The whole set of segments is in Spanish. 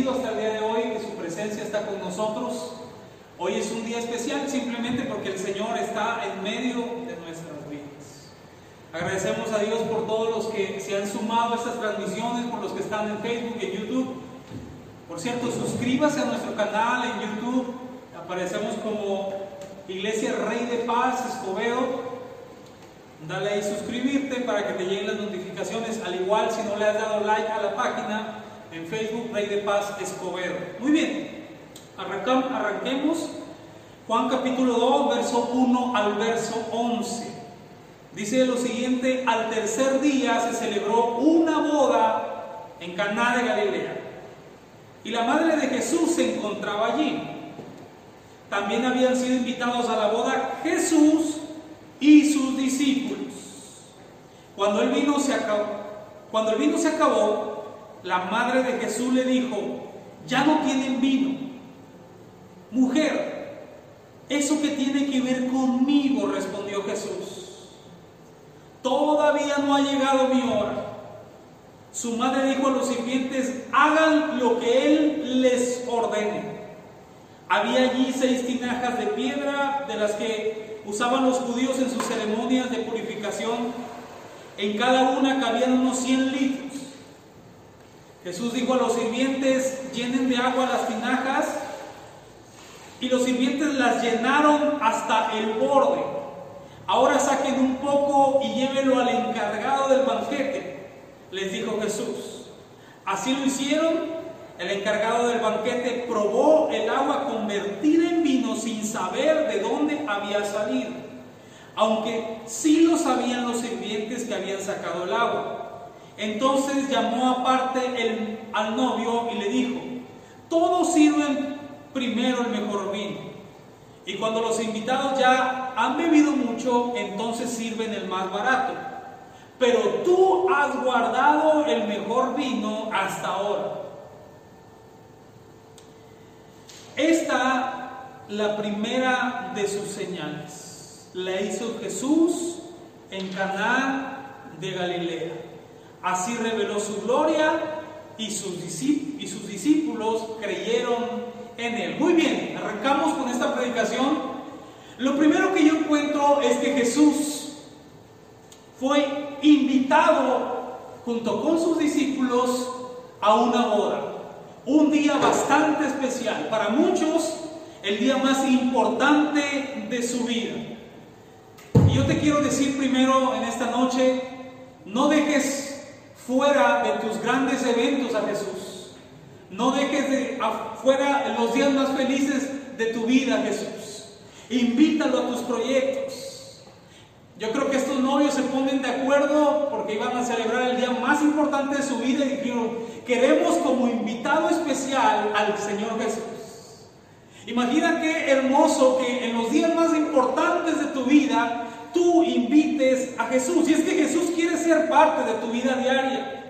hasta el día de hoy, que su presencia está con nosotros. Hoy es un día especial simplemente porque el Señor está en medio de nuestras vidas. Agradecemos a Dios por todos los que se han sumado a estas transmisiones, por los que están en Facebook y en YouTube. Por cierto, suscríbase a nuestro canal en YouTube. Aparecemos como Iglesia Rey de Paz Escobedo. Dale ahí suscribirte para que te lleguen las notificaciones. Al igual, si no le has dado like a la página en Facebook Rey de Paz Escobedo. Muy bien, arranquemos. Juan capítulo 2, verso 1 al verso 11. Dice lo siguiente: Al tercer día se celebró una boda en Caná de Galilea. Y la madre de Jesús se encontraba allí. También habían sido invitados a la boda Jesús y sus discípulos. Cuando el vino se acabó, cuando el vino se acabó, la madre de Jesús le dijo, ya no tienen vino. Mujer, ¿eso que tiene que ver conmigo? respondió Jesús. Todavía no ha llegado mi hora. Su madre dijo a los sirvientes, hagan lo que él les ordene. Había allí seis tinajas de piedra de las que usaban los judíos en sus ceremonias de purificación. En cada una cabían unos 100 litros. Jesús dijo a los sirvientes, llenen de agua las tinajas. Y los sirvientes las llenaron hasta el borde. Ahora saquen un poco y llévenlo al encargado del banquete, les dijo Jesús. Así lo hicieron el encargado del banquete probó el agua convertida en vino sin saber de dónde había salido, aunque sí lo sabían los sirvientes que habían sacado el agua. Entonces llamó aparte al novio y le dijo, todos sirven primero el mejor vino. Y cuando los invitados ya han bebido mucho, entonces sirven el más barato. Pero tú has guardado el mejor vino hasta ahora. Esta, la primera de sus señales, la hizo Jesús en Caná de Galilea. Así reveló su gloria y sus, discípulos creyeron en él. Muy bien, arrancamos con esta predicación. Lo primero que yo encuentro es que Jesús fue invitado junto con sus discípulos a una boda. Un día bastante especial, para muchos el día más importante de su vida. Y yo te quiero decir primero en esta noche, no dejes fuera de tus grandes eventos a Jesús. No dejes de afuera los días más felices de tu vida Jesús. Invítalo a tus proyectos. Yo creo que estos novios se ponen de acuerdo porque iban a celebrar el día más importante de su vida y dijeron, queremos como invitado especial al Señor Jesús. Imagina qué hermoso que en los días más importantes de tu vida tú invites a Jesús. Y es que Jesús quiere ser parte de tu vida diaria.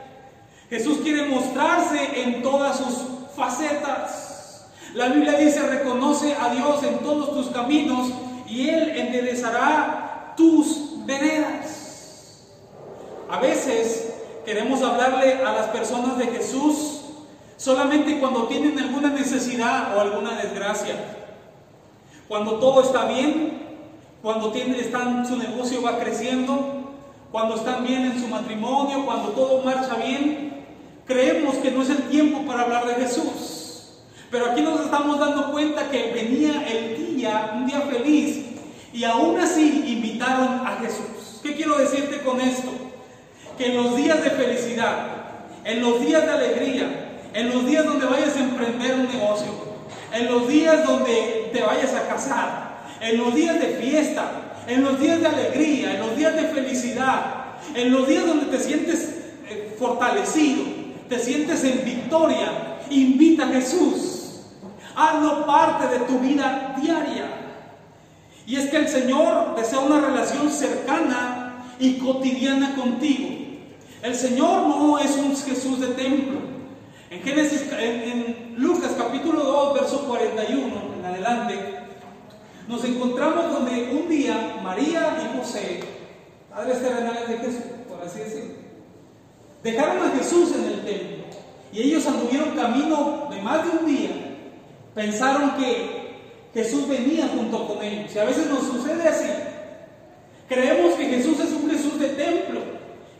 Jesús quiere mostrarse en todas sus facetas. La Biblia dice, reconoce a Dios en todos tus caminos y Él enderezará tus veredas. A veces queremos hablarle a las personas de Jesús solamente cuando tienen alguna necesidad o alguna desgracia. Cuando todo está bien, cuando están, su negocio va creciendo, cuando están bien en su matrimonio, cuando todo marcha bien, creemos que no es el tiempo para hablar de Jesús. Pero aquí nos estamos dando cuenta que venía el día, un día feliz, y aún así invitaron a Jesús. ¿Qué quiero decirte con esto? que en los días de felicidad, en los días de alegría, en los días donde vayas a emprender un negocio, en los días donde te vayas a casar, en los días de fiesta, en los días de alegría, en los días de felicidad, en los días donde te sientes eh, fortalecido, te sientes en victoria, invita a Jesús. Hazlo parte de tu vida diaria. Y es que el Señor desea una relación cercana y cotidiana contigo. El Señor no es un Jesús de templo. En en, Lucas capítulo 2, verso 41 en adelante, nos encontramos donde un día María y José padres terrenales de Jesús, por así decirlo. Dejaron a Jesús en el templo y ellos anduvieron camino de más de un día. Pensaron que Jesús venía junto con ellos. Y a veces nos sucede así. Creemos que Jesús es un Jesús de templo,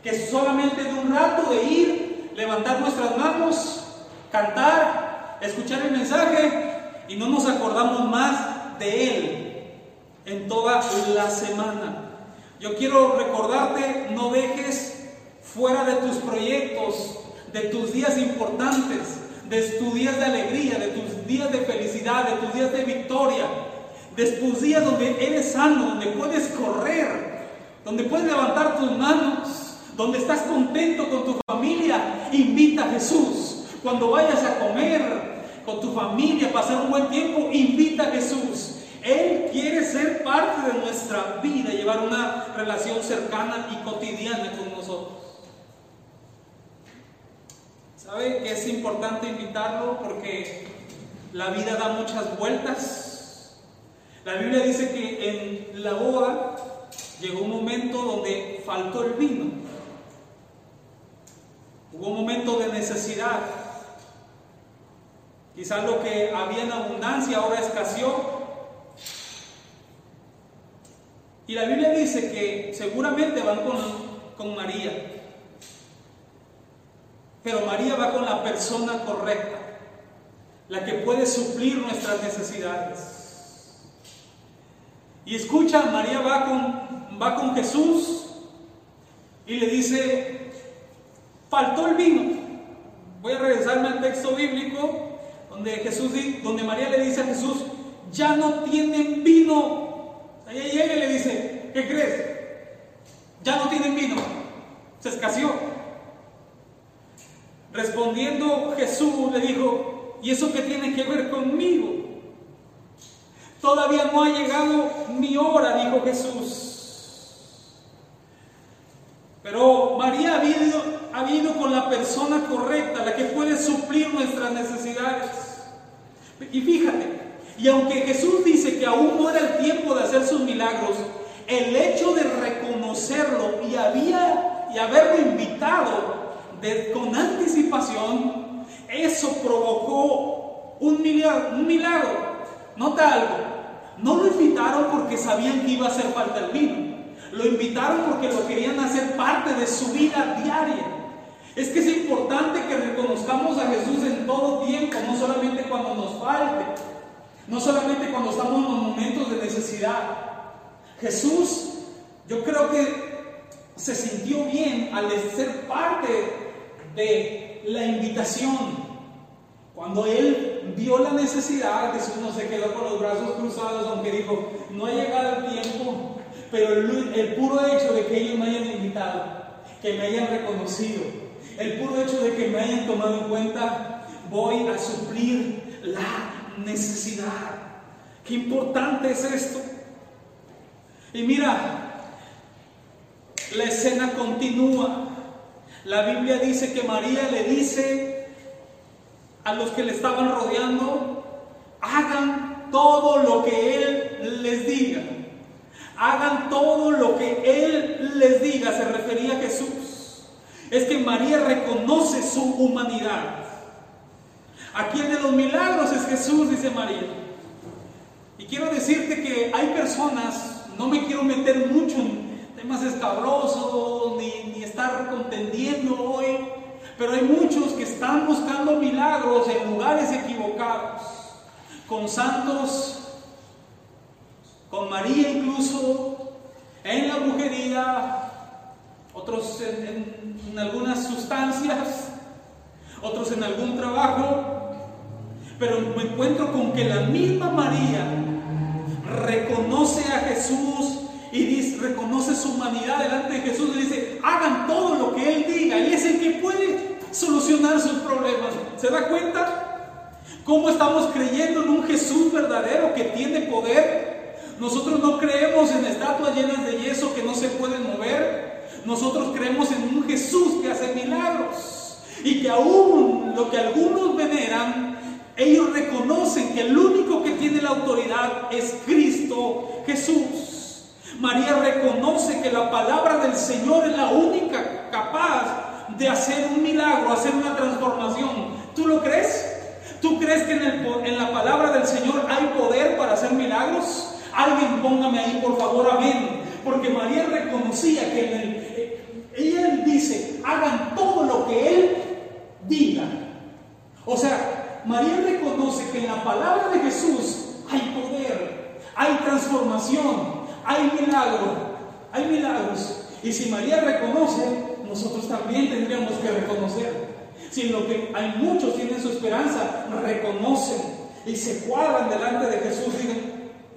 que solamente de un rato de ir, levantar nuestras manos, cantar, escuchar el mensaje y no nos acordamos más de Él en toda la semana. Yo quiero recordarte, no dejes fuera de tus proyectos, de tus días importantes, de tus días de alegría, de tus días de felicidad, de tus días de victoria, de tus días donde eres sano, donde puedes correr, donde puedes levantar tus manos, donde estás contento con tu familia, invita a Jesús. Cuando vayas a comer con tu familia, pasar un buen tiempo, invita a Jesús. Él quiere ser parte de nuestra vida, llevar una relación cercana y cotidiana con nosotros. ¿Sabe que es importante invitarlo? Porque la vida da muchas vueltas. La Biblia dice que en la boda llegó un momento donde faltó el vino. Hubo un momento de necesidad. Quizás lo que había en abundancia ahora escaseó. Y la Biblia dice que seguramente van con, con María. Pero María va con la persona correcta, la que puede suplir nuestras necesidades. Y escucha, María va con, va con Jesús y le dice, faltó el vino. Voy a regresarme al texto bíblico donde, Jesús, donde María le dice a Jesús, ya no tienen vino. Ella llega y le dice, ¿qué crees? Ya no tienen vino. Se escaseó. Respondiendo Jesús le dijo, ¿y eso qué tiene que ver conmigo? Todavía no ha llegado mi hora, dijo Jesús. Pero María ha ido, con la persona correcta, la que puede suplir nuestras necesidades. Y fíjate, y aunque Jesús dice que aún no era el tiempo de hacer sus milagros, el hecho de reconocerlo y, había, y haberlo invitado con anticipación, eso provocó un milagro. Nota algo, no lo invitaron porque sabían que iba a hacer falta el vino. Lo invitaron porque lo querían hacer parte de su vida diaria. Es que es importante que reconozcamos a Jesús en todo tiempo, no solamente cuando nos falte, no solamente cuando estamos en momentos de necesidad. Jesús, yo creo que se sintió bien al ser parte de la invitación. Cuando él vio la necesidad, Jesús no se quedó con los brazos cruzados, aunque dijo, no ha llegado el tiempo, pero el, puro hecho de que ellos me hayan invitado, que me hayan reconocido, el puro hecho de que me hayan tomado en cuenta, voy a suplir la necesidad. Qué importante es esto. Y mira, la escena continúa. La Biblia dice que María le dice a los que le estaban rodeando, hagan todo lo que Él les diga. Hagan todo lo que Él les diga. Se refería a Jesús. Es que María reconoce su humanidad. Aquí el de los milagros es Jesús, dice María. Y quiero decirte que hay personas, no me quiero meter mucho en temas escabrosos, ni, ni estar contendiendo hoy, pero hay muchos que están buscando milagros en lugares equivocados, con santos, con María incluso, en la brujería, otros en, en, algunas sustancias, otros en algún trabajo, pero me encuentro con que la misma María reconoce a Jesús y reconoce su humanidad delante de Jesús y dice, hagan todo lo que Él diga. Él es el que puede solucionar sus problemas. ¿Se da cuenta? ¿Cómo estamos creyendo en un Jesús verdadero que tiene poder? Nosotros no creemos en estatuas llenas de yeso que no se pueden mover. Nosotros creemos en un Jesús que hace milagros. Y que aún lo que algunos veneran, ellos reconocen que el único que tiene la autoridad es Cristo Jesús. María reconoce que la palabra del Señor es la única capaz de hacer un milagro, hacer una transformación. ¿Tú lo crees? ¿Tú crees que en, la palabra del Señor hay poder para hacer milagros? Alguien póngame ahí, por favor, amén. Porque María reconocía que en el, eh, ella dice, hagan todo lo que Él diga. O sea, María reconoce que en la palabra de Jesús hay poder, hay transformación, hay milagro, hay milagros. Y si María reconoce, nosotros también tendríamos que reconocer. Si lo que hay muchos tienen su esperanza, reconocen y se cuadran delante de Jesús,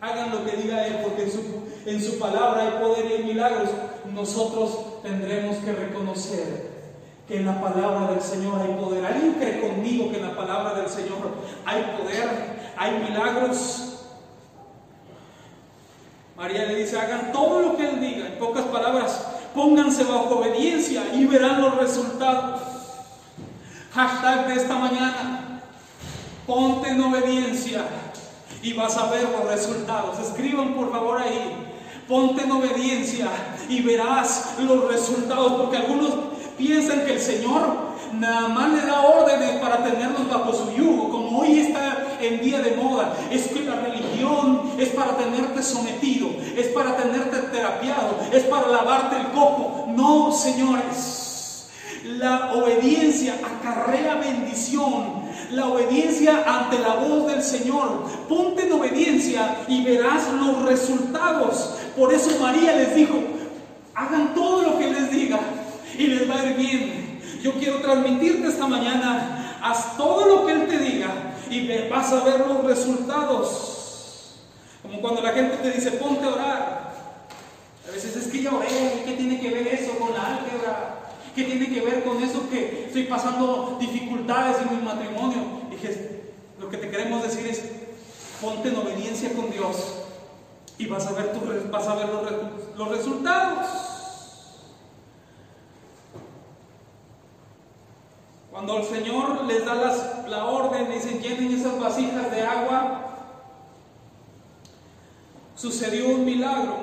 hagan lo que diga Él, porque en su, en su palabra hay poder y hay milagros. Nosotros tendremos que reconocer que en la palabra del Señor hay poder. ¿Alguien cree conmigo que en la palabra del Señor hay poder, hay milagros? María le dice, hagan todo lo que Él diga. En pocas palabras, pónganse bajo obediencia y verán los resultados. Hashtag de esta mañana, ponte en obediencia y vas a ver los resultados. Escriban por favor ahí, ponte en obediencia y verás los resultados, porque algunos piensan que el Señor nada más le da órdenes para tenernos bajo su yugo, como hoy está en día de moda. Es que la religión es para tenerte sometido, es para tenerte terapiado, es para lavarte el coco. No, señores. La obediencia acarrea bendición. La obediencia ante la voz del Señor. Ponte en obediencia y verás los resultados. Por eso María les dijo, hagan todo lo que les diga y les va a ir bien. Yo quiero transmitirte esta mañana, haz todo lo que Él te diga y vas a ver los resultados. Como cuando la gente te dice, ponte a orar. A veces es que ya oré, ¿qué tiene que ver eso con la álgebra? ¿Qué tiene que ver con eso que estoy pasando dificultades en mi matrimonio? Dije, lo que te queremos decir es, ponte en obediencia con Dios y vas a ver, tu, vas a ver los, los resultados. Cuando el Señor les da la orden, dicen llenen esas vasijas de agua, sucedió un milagro.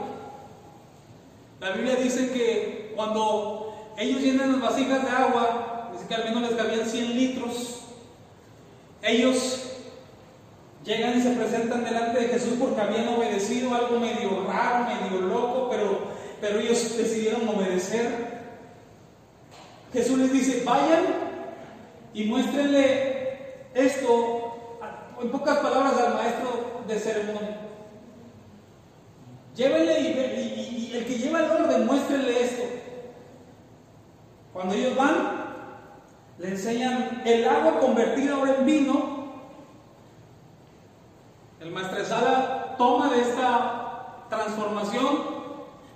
La Biblia dice que cuando ellos llenan las vasijas de agua, dice que al menos les cabían 100 litros, ellos llegan y se presentan delante de Jesús porque habían obedecido algo medio raro, medio loco, pero, pero ellos decidieron obedecer. Jesús les dice, vayan y muéstrenle esto, en pocas palabras, al maestro de ceremonia. Llévenle y, el que lleva el orden, muéstrenle esto. Cuando ellos van, le enseñan el agua convertida ahora en vino. El maestresala toma de esta transformación,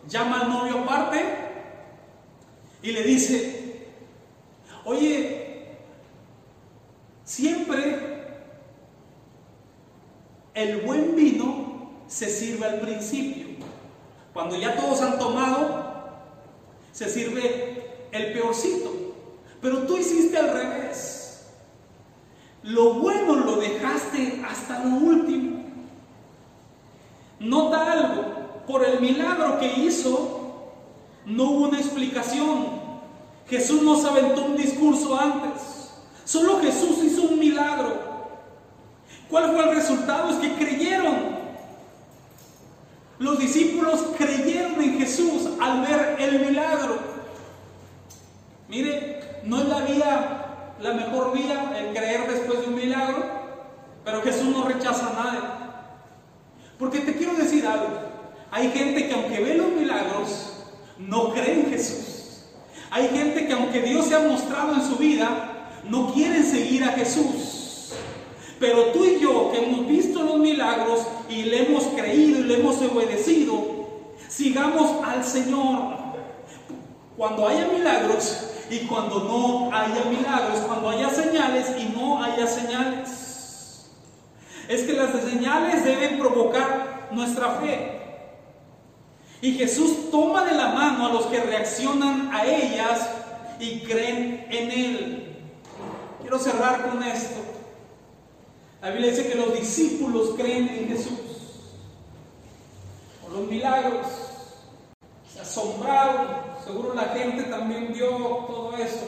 llama al novio aparte y le dice, oye, Siempre el buen vino se sirve al principio. Cuando ya todos han tomado, se sirve el peorcito. Pero tú hiciste al revés. Lo bueno lo dejaste hasta lo último. Nota algo, por el milagro que hizo, no hubo una explicación. Jesús nos aventó un discurso antes. Solo Jesús hizo un milagro. ¿Cuál fue el resultado? Es que creyeron. Los discípulos creyeron en Jesús al ver el milagro. Mire, no es la vía, la mejor vía, el creer después de un milagro, pero Jesús no rechaza nada. Porque te quiero decir algo. Hay gente que aunque ve los milagros, no cree en Jesús. Hay gente que aunque Dios se ha mostrado en su vida, no quieren seguir a Jesús. Pero tú y yo, que hemos visto los milagros y le hemos creído y le hemos obedecido, sigamos al Señor. Cuando haya milagros y cuando no haya milagros, cuando haya señales y no haya señales. Es que las señales deben provocar nuestra fe. Y Jesús toma de la mano a los que reaccionan a ellas y creen en Él. Quiero cerrar con esto. La Biblia dice que los discípulos creen en Jesús por los milagros. Asombraron, seguro la gente también vio todo eso.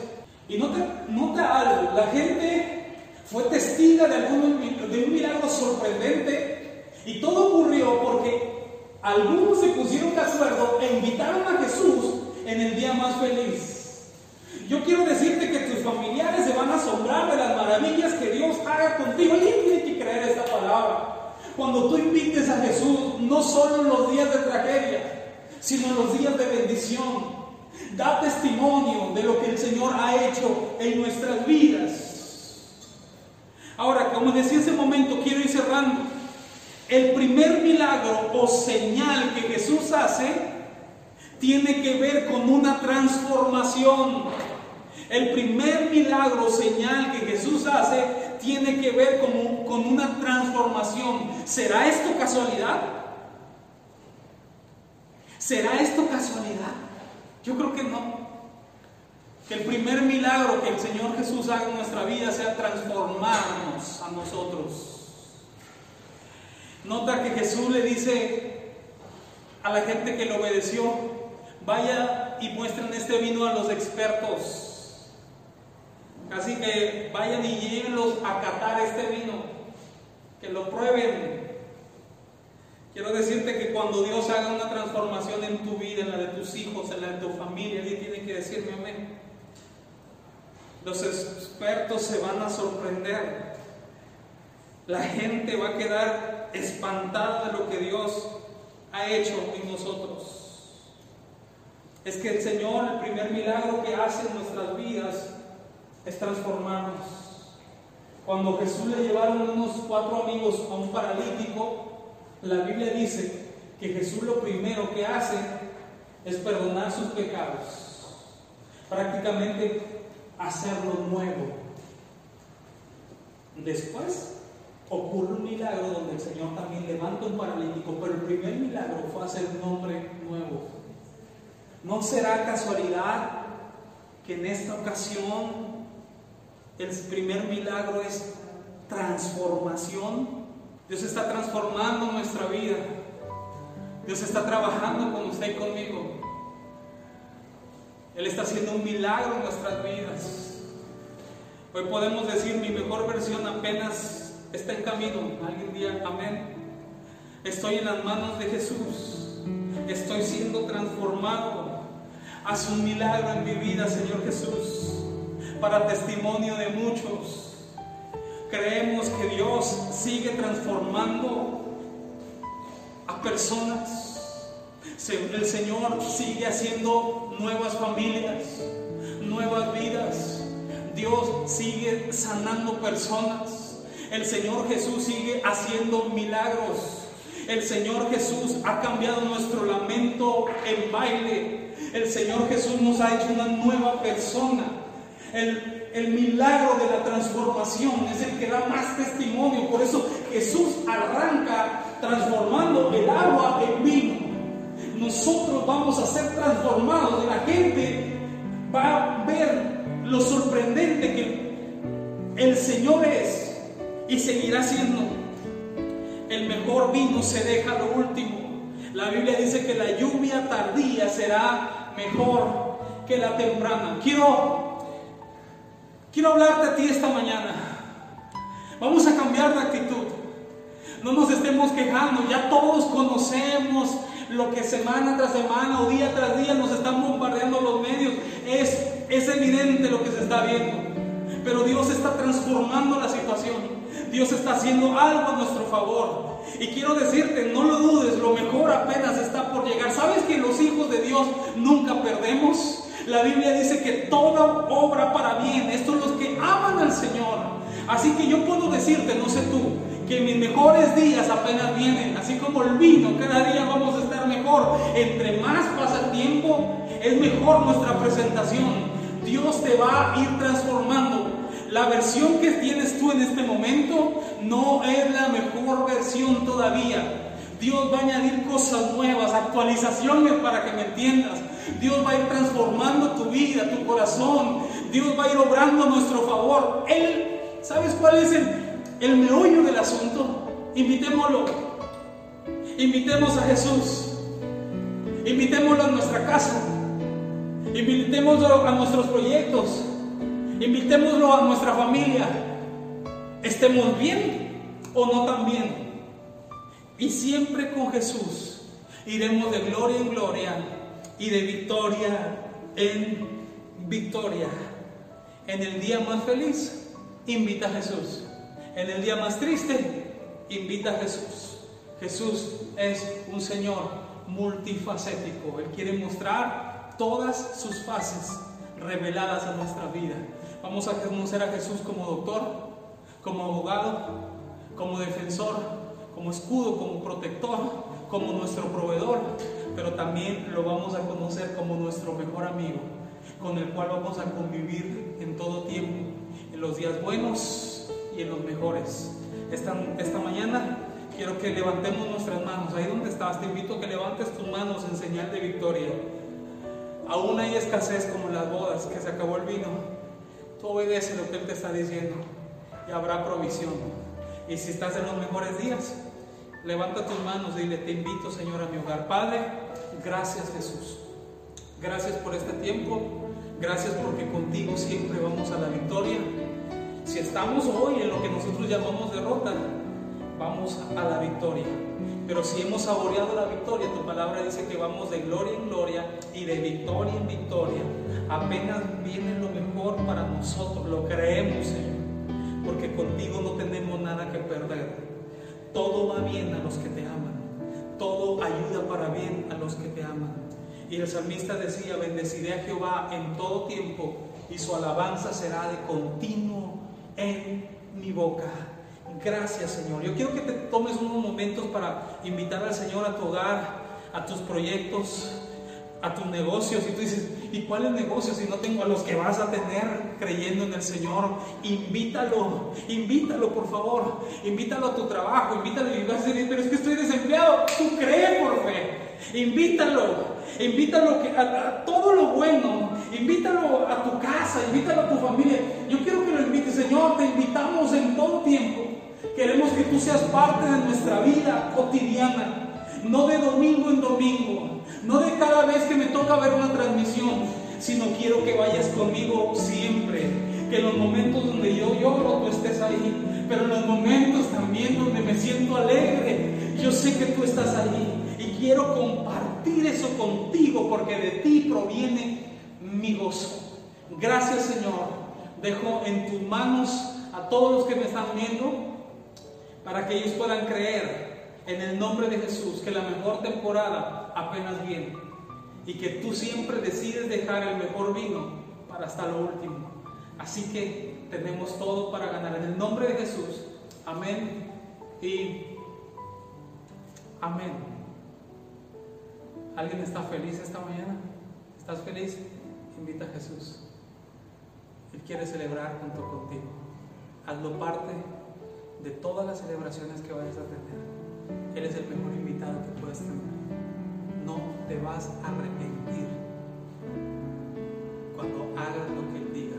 Y nota, nota algo, la gente fue testiga de, algún, de un milagro sorprendente y todo ocurrió porque algunos se pusieron de acuerdo e invitaron a Jesús en el día más feliz. Yo quiero decirte que tus familiares se van a asombrar de las maravillas que Dios haga contigo. Alguien tiene que creer esta palabra. Cuando tú invites a Jesús, no solo en los días de tragedia, sino en los días de bendición. Da testimonio de lo que el Señor ha hecho en nuestras vidas. Ahora, como decía ese momento, quiero ir cerrando. El primer milagro o señal que Jesús hace tiene que ver con una transformación. El primer milagro o señal que Jesús hace tiene que ver con, con una transformación. ¿Será esto casualidad? ¿Será esto casualidad? Yo creo que no. Que el primer milagro que el Señor Jesús haga en nuestra vida sea transformarnos a nosotros. Nota que Jesús le dice a la gente que le obedeció, vaya y muestren este vino a los expertos. Así que vayan y llévenlos a catar este vino, que lo prueben. Quiero decirte que cuando Dios haga una transformación en tu vida, en la de tus hijos, en la de tu familia, alguien tiene que decirme amén. Los expertos se van a sorprender. La gente va a quedar espantada de lo que Dios ha hecho en nosotros. Es que el Señor, el primer milagro que hace en nuestras vidas es transformarnos. Cuando Jesús le llevaron unos cuatro amigos a un paralítico, la Biblia dice que Jesús lo primero que hace es perdonar sus pecados. Prácticamente hacerlo nuevo. Después ocurre un milagro donde el Señor también levanta un paralítico, pero el primer milagro fue hacer un hombre nuevo. ¿No será casualidad que en esta ocasión el primer milagro es transformación? Dios está transformando nuestra vida. Dios está trabajando con usted y conmigo. Él está haciendo un milagro en nuestras vidas. Hoy podemos decir, mi mejor versión apenas está en camino. Alguien día, amén. Estoy en las manos de Jesús. Estoy siendo transformado. Haz un milagro en mi vida, Señor Jesús, para testimonio de muchos. Creemos que Dios sigue transformando a personas el Señor sigue haciendo nuevas familias, nuevas vidas. Dios sigue sanando personas. El Señor Jesús sigue haciendo milagros. El Señor Jesús ha cambiado nuestro lamento en baile. El Señor Jesús nos ha hecho una nueva persona. El, el, milagro de la transformación es el que da más testimonio. Por eso Jesús arranca transformando el agua en vino nosotros vamos a ser transformados. La gente va a ver lo sorprendente que el Señor es y seguirá siendo. El mejor vino se deja lo último. La Biblia dice que la lluvia tardía será mejor que la temprana. Quiero, quiero hablarte a ti esta mañana. Vamos a cambiar de actitud. No nos estemos quejando, ya todos conocemos lo que semana tras semana o día tras día nos están bombardeando los medios, es, es evidente lo que se está viendo. Pero Dios está transformando la situación. Dios está haciendo algo a nuestro favor. Y quiero decirte, no lo dudes, lo mejor apenas está por llegar. ¿Sabes que los hijos de Dios nunca perdemos? La Biblia dice que toda obra para bien, estos los que aman al Señor. Así que yo puedo decirte, no sé tú, que mis mejores días apenas vienen, así como el vino, cada día vamos a estar mejor. Entre más pasa el tiempo, es mejor nuestra presentación. Dios te va a ir transformando. La versión que tienes tú en este momento no es la mejor versión todavía. Dios va a añadir cosas nuevas, actualizaciones para que me entiendas. Dios va a ir transformando tu vida, tu corazón. Dios va a ir obrando a nuestro favor. Él, ¿sabes cuál es el, el meollo del asunto. Invitémoslo. Invitemos a Jesús. Invitémoslo a nuestra casa. Invitémoslo a nuestros proyectos. Invitémoslo a nuestra familia. Estemos bien o no tan bien. Y siempre con Jesús iremos de gloria en gloria y de victoria en victoria. En el día más feliz, invita a Jesús. En el día más triste, invita a Jesús. Jesús es un Señor multifacético. Él quiere mostrar todas sus fases reveladas a nuestra vida. Vamos a conocer a Jesús como doctor, como abogado, como defensor, como escudo, como protector, como nuestro proveedor, pero también lo vamos a conocer como nuestro mejor amigo, con el cual vamos a convivir en todo tiempo, en los días buenos y en los mejores. Esta, esta mañana quiero que levantemos nuestras manos. Ahí donde estás, te invito a que levantes tus manos en señal de victoria. Aún hay escasez como las bodas, que se acabó el vino. Tú obedece lo que Él te está diciendo y habrá provisión. Y si estás en los mejores días, levanta tus manos y dile, te invito Señor a mi hogar. Padre, gracias Jesús. Gracias por este tiempo. Gracias porque contigo siempre vamos a la victoria. Si estamos hoy en lo que nosotros llamamos derrota, vamos a la victoria. Pero si hemos saboreado la victoria, tu palabra dice que vamos de gloria en gloria y de victoria en victoria. Apenas viene lo mejor para nosotros, lo creemos, Señor. Porque contigo no tenemos nada que perder. Todo va bien a los que te aman. Todo ayuda para bien a los que te aman. Y el salmista decía, bendeciré a Jehová en todo tiempo y su alabanza será de continuo en mi boca. Gracias, Señor. Yo quiero que te tomes unos momentos para invitar al Señor a tu hogar, a tus proyectos, a tus negocios. Y tú dices, ¿y cuáles negocios si no tengo a los que vas a tener creyendo en el Señor? Invítalo, invítalo, por favor. Invítalo a tu trabajo, invítalo. Y vas a decir, pero es que estoy desempleado. Tú crees por fe. Invítalo. Invítalo a, todo lo bueno, invítalo a tu casa, invítalo a tu familia. Yo quiero que lo invites, Señor, te invitamos en todo tiempo Queremos que tú seas parte de nuestra vida cotidiana, no de domingo en domingo, no de cada vez que me toca ver una transmisión, sino quiero que vayas conmigo siempre. Que en los momentos donde yo lloro, tú estés ahí, pero en los momentos también donde me siento alegre, yo sé que tú estás ahí y quiero compartir eso contigo porque de ti proviene mi gozo. Gracias Señor. Dejo en tus manos a todos los que me están viendo para que ellos puedan creer en el nombre de Jesús que la mejor temporada apenas viene y que tú siempre decides dejar el mejor vino para hasta lo último. Así que tenemos todo para ganar. En el nombre de Jesús. Amén y amén. ¿Alguien está feliz esta mañana? ¿Estás feliz? Invita a Jesús. Él quiere celebrar junto contigo. Hazlo parte de todas las celebraciones que vayas a tener eres el mejor invitado que puedes tener. No te vas a arrepentir cuando hagas lo que Él diga,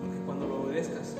porque cuando lo obedezcas,